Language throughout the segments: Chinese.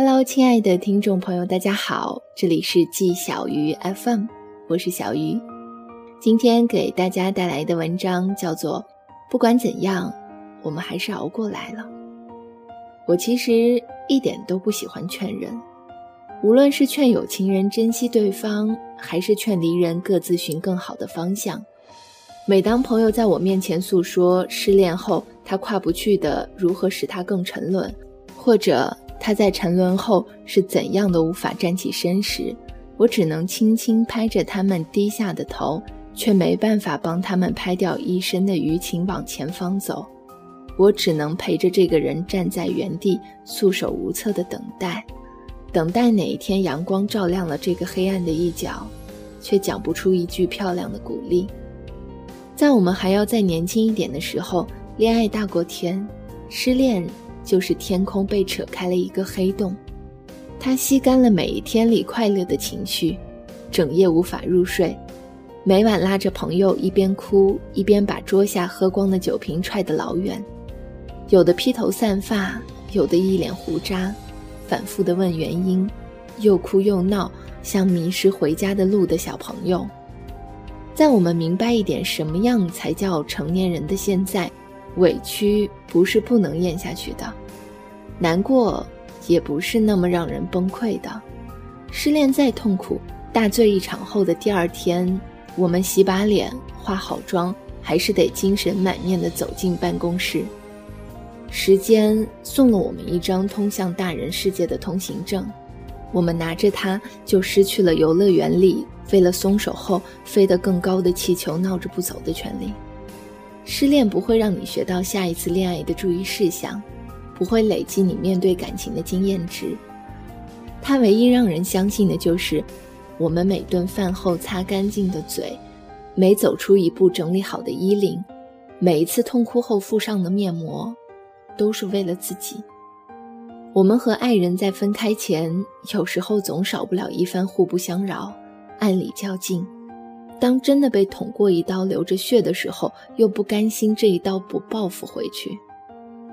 Hello，亲爱的听众朋友，大家好，这里是季小鱼 FM，我是小鱼。今天给大家带来的文章叫做《不管怎样，我们还是熬过来了》。我其实一点都不喜欢劝人，无论是劝有情人珍惜对方，还是劝离人各自寻更好的方向。每当朋友在我面前诉说失恋后他跨不去的如何使他更沉沦，或者他在沉沦后是怎样的无法站起身时，我只能轻轻拍着他们低下的头，却没办法帮他们拍掉一身的淤青往前方走。我只能陪着这个人站在原地，束手无策地等待，等待哪一天阳光照亮了这个黑暗的一角，却讲不出一句漂亮的鼓励。在我们还要再年轻一点的时候，恋爱大过天，失恋。就是天空被扯开了一个黑洞，它吸干了每一天里快乐的情绪，整夜无法入睡，每晚拉着朋友一边哭一边把桌下喝光的酒瓶踹得老远，有的披头散发，有的一脸胡渣，反复的问原因，又哭又闹，像迷失回家的路的小朋友。在我们明白一点什么样才叫成年人的现在。委屈不是不能咽下去的，难过也不是那么让人崩溃的。失恋再痛苦，大醉一场后的第二天，我们洗把脸、化好妆，还是得精神满面的走进办公室。时间送了我们一张通向大人世界的通行证，我们拿着它，就失去了游乐园里为了松手后飞得更高的气球闹着不走的权利。失恋不会让你学到下一次恋爱的注意事项，不会累积你面对感情的经验值。它唯一让人相信的就是，我们每顿饭后擦干净的嘴，每走出一步整理好的衣领，每一次痛哭后敷上的面膜，都是为了自己。我们和爱人在分开前，有时候总少不了一番互不相扰，暗里较劲。当真的被捅过一刀流着血的时候，又不甘心这一刀不报复回去，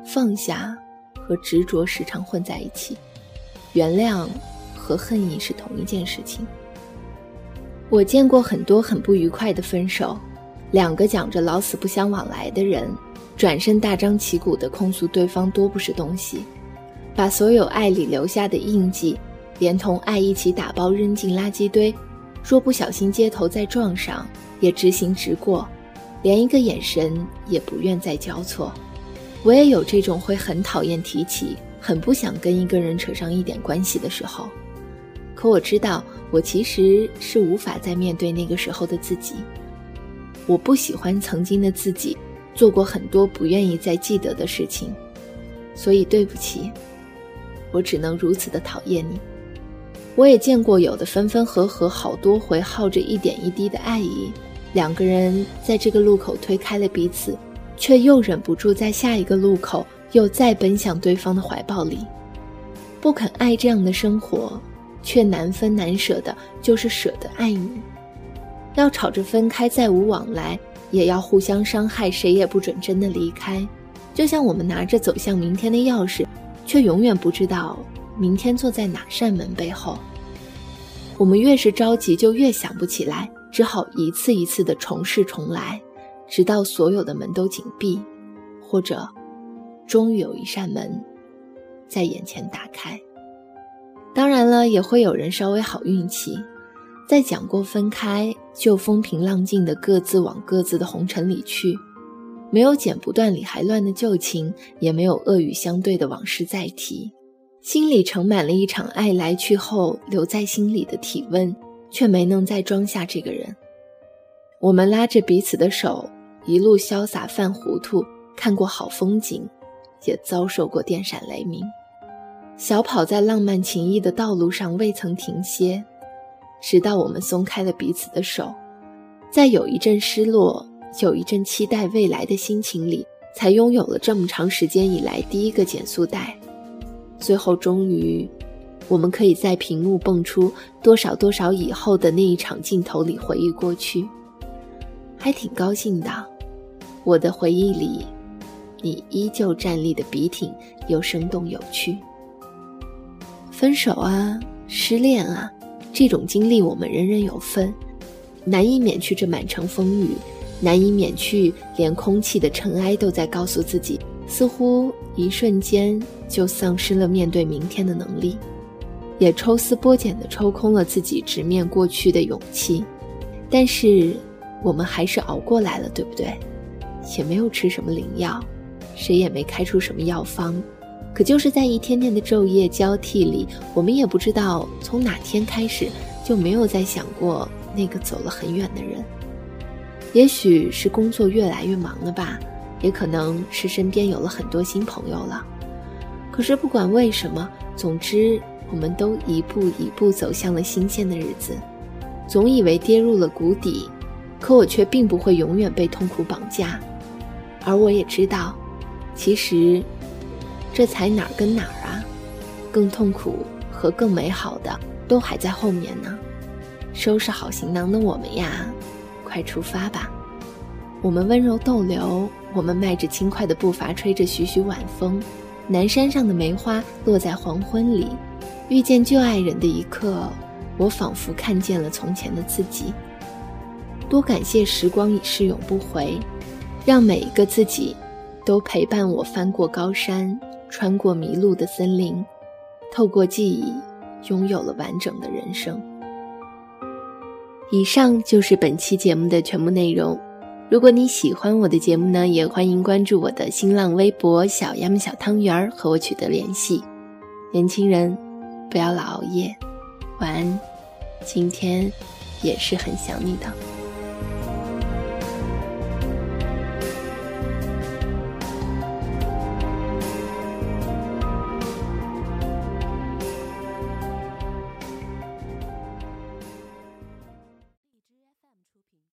放下和执着时常混在一起，原谅和恨意是同一件事情。我见过很多很不愉快的分手，两个讲着老死不相往来的人，转身大张旗鼓地控诉对方多不是东西，把所有爱里留下的印记，连同爱一起打包扔进垃圾堆。若不小心街头再撞上，也直行直过，连一个眼神也不愿再交错。我也有这种会很讨厌提起，很不想跟一个人扯上一点关系的时候。可我知道，我其实是无法再面对那个时候的自己。我不喜欢曾经的自己，做过很多不愿意再记得的事情，所以对不起，我只能如此的讨厌你。我也见过有的分分合合好多回，耗着一点一滴的爱意，两个人在这个路口推开了彼此，却又忍不住在下一个路口又再奔向对方的怀抱里。不肯爱这样的生活，却难分难舍的，就是舍得爱你。要吵着分开，再无往来，也要互相伤害，谁也不准真的离开。就像我们拿着走向明天的钥匙，却永远不知道。明天坐在哪扇门背后？我们越是着急，就越想不起来，只好一次一次的重试重来，直到所有的门都紧闭，或者，终于有一扇门在眼前打开。当然了，也会有人稍微好运气，在讲过分开就风平浪静的各自往各自的红尘里去，没有剪不断理还乱的旧情，也没有恶语相对的往事再提。心里盛满了一场爱来去后留在心里的体温，却没能再装下这个人。我们拉着彼此的手，一路潇洒犯糊涂，看过好风景，也遭受过电闪雷鸣。小跑在浪漫情谊的道路上，未曾停歇，直到我们松开了彼此的手，在有一阵失落，有一阵期待未来的心情里，才拥有了这么长时间以来第一个减速带。最后，终于，我们可以在屏幕蹦出多少多少以后的那一场镜头里回忆过去，还挺高兴的。我的回忆里，你依旧站立的笔挺又生动有趣。分手啊，失恋啊，这种经历我们人人有份，难以免去这满城风雨，难以免去连空气的尘埃都在告诉自己，似乎一瞬间就丧失了面对明天的能力，也抽丝剥茧的抽空了自己直面过去的勇气。但是我们还是熬过来了，对不对？也没有吃什么灵药，谁也没开出什么药方。可就是在一天天的昼夜交替里，我们也不知道从哪天开始就没有再想过那个走了很远的人。也许是工作越来越忙了吧，也可能是身边有了很多新朋友了。可是不管为什么，总之我们都一步一步走向了新鲜的日子。总以为跌入了谷底，可我却并不会永远被痛苦绑架。而我也知道，其实。这才哪儿跟哪儿啊！更痛苦和更美好的都还在后面呢。收拾好行囊的我们呀，快出发吧！我们温柔逗留，我们迈着轻快的步伐，吹着徐徐晚风。南山上的梅花落在黄昏里，遇见旧爱人的一刻，我仿佛看见了从前的自己。多感谢时光已逝永不回，让每一个自己都陪伴我翻过高山。穿过迷路的森林，透过记忆，拥有了完整的人生。以上就是本期节目的全部内容。如果你喜欢我的节目呢，也欢迎关注我的新浪微博“小丫们小汤圆儿”和我取得联系。年轻人，不要老熬夜，晚安。今天也是很想你的。